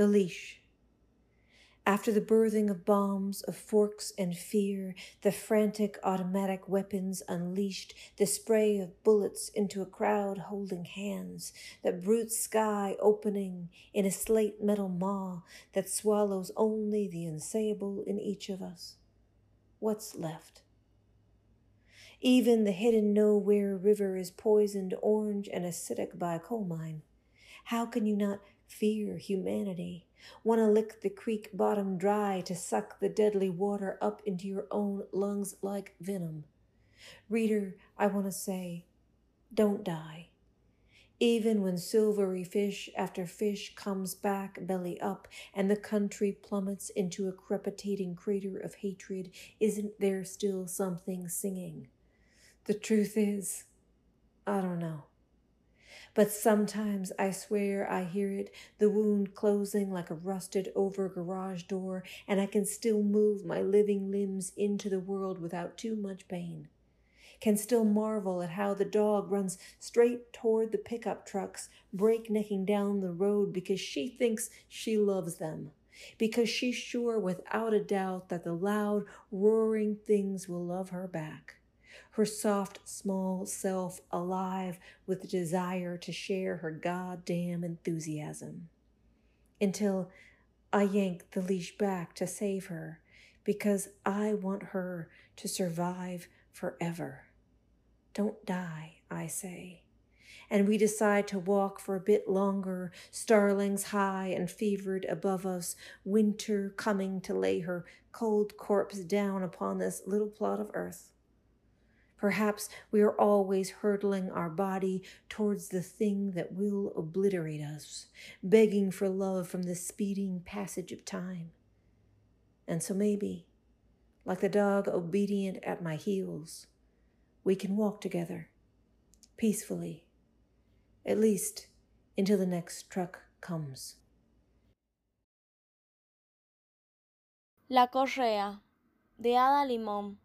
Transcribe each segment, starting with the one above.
The leash. After the birthing of bombs, of forks and fear, the frantic automatic weapons unleashed, the spray of bullets into a crowd holding hands, the brute sky opening in a slate metal maw that swallows only the unsayable in each of us. What's left? Even the hidden nowhere river is poisoned orange and acidic by a coal mine. How can you not fear humanity? Want to lick the creek bottom dry to suck the deadly water up into your own lungs like venom? Reader, I want to say, don't die. Even when silvery fish after fish comes back belly up and the country plummets into a crepitating crater of hatred, isn't there still something singing? The truth is, I don't know. But sometimes I swear I hear it, the wound closing like a rusted over garage door, and I can still move my living limbs into the world without too much pain. Can still marvel at how the dog runs straight toward the pickup trucks, breaknecking down the road because she thinks she loves them because she's sure without a doubt that the loud, roaring things will love her back her soft, small self alive with desire to share her goddamn enthusiasm. Until I yank the leash back to save her because I want her to survive forever. Don't die, I say. And we decide to walk for a bit longer, starlings high and fevered above us, winter coming to lay her cold corpse down upon this little plot of earth. Perhaps we are always hurtling our body towards the thing that will obliterate us, begging for love from the speeding passage of time. And so maybe, like the dog obedient at my heels, we can walk together, peacefully, at least until the next truck comes. La Correa, de Ada Limón.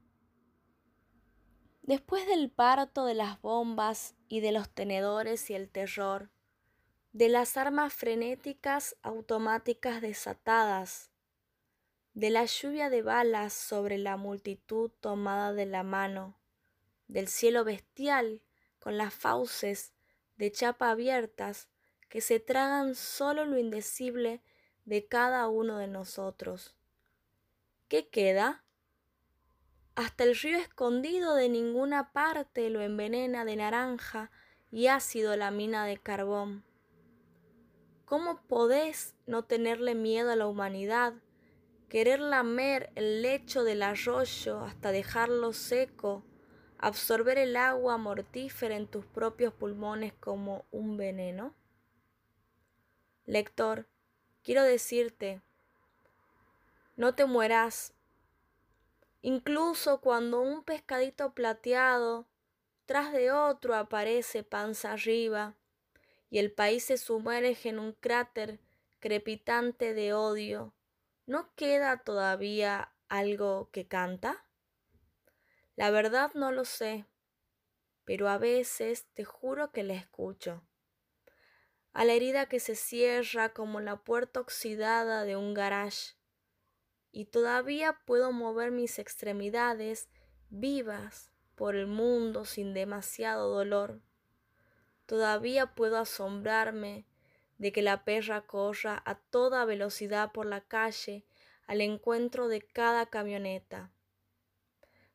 Después del parto de las bombas y de los tenedores y el terror, de las armas frenéticas automáticas desatadas, de la lluvia de balas sobre la multitud tomada de la mano, del cielo bestial con las fauces de chapa abiertas que se tragan solo lo indecible de cada uno de nosotros. ¿Qué queda? Hasta el río escondido de ninguna parte lo envenena de naranja y ácido la mina de carbón. ¿Cómo podés no tenerle miedo a la humanidad, querer lamer el lecho del arroyo hasta dejarlo seco, absorber el agua mortífera en tus propios pulmones como un veneno? Lector, quiero decirte, no te mueras Incluso cuando un pescadito plateado tras de otro aparece panza arriba y el país se sumerge en un cráter crepitante de odio, ¿no queda todavía algo que canta? La verdad no lo sé, pero a veces te juro que la escucho. A la herida que se cierra como la puerta oxidada de un garage y todavía puedo mover mis extremidades vivas por el mundo sin demasiado dolor. Todavía puedo asombrarme de que la perra corra a toda velocidad por la calle al encuentro de cada camioneta.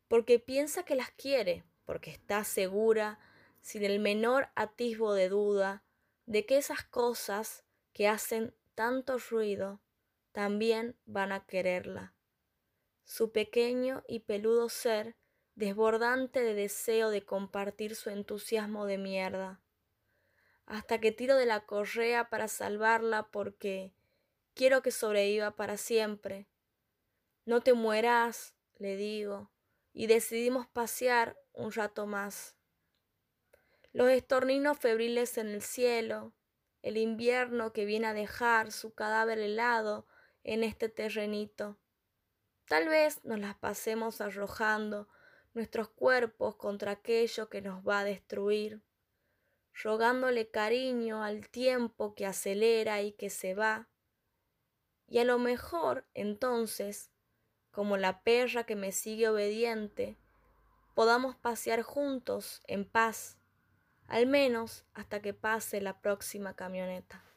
Porque piensa que las quiere, porque está segura, sin el menor atisbo de duda, de que esas cosas que hacen tanto ruido también van a quererla. Su pequeño y peludo ser, desbordante de deseo de compartir su entusiasmo de mierda. Hasta que tiro de la correa para salvarla porque quiero que sobreviva para siempre. No te mueras, le digo, y decidimos pasear un rato más. Los estorninos febriles en el cielo, el invierno que viene a dejar su cadáver helado en este terrenito. Tal vez nos las pasemos arrojando nuestros cuerpos contra aquello que nos va a destruir, rogándole cariño al tiempo que acelera y que se va, Y a lo mejor entonces, como la perra que me sigue obediente, podamos pasear juntos en paz, al menos hasta que pase la próxima camioneta.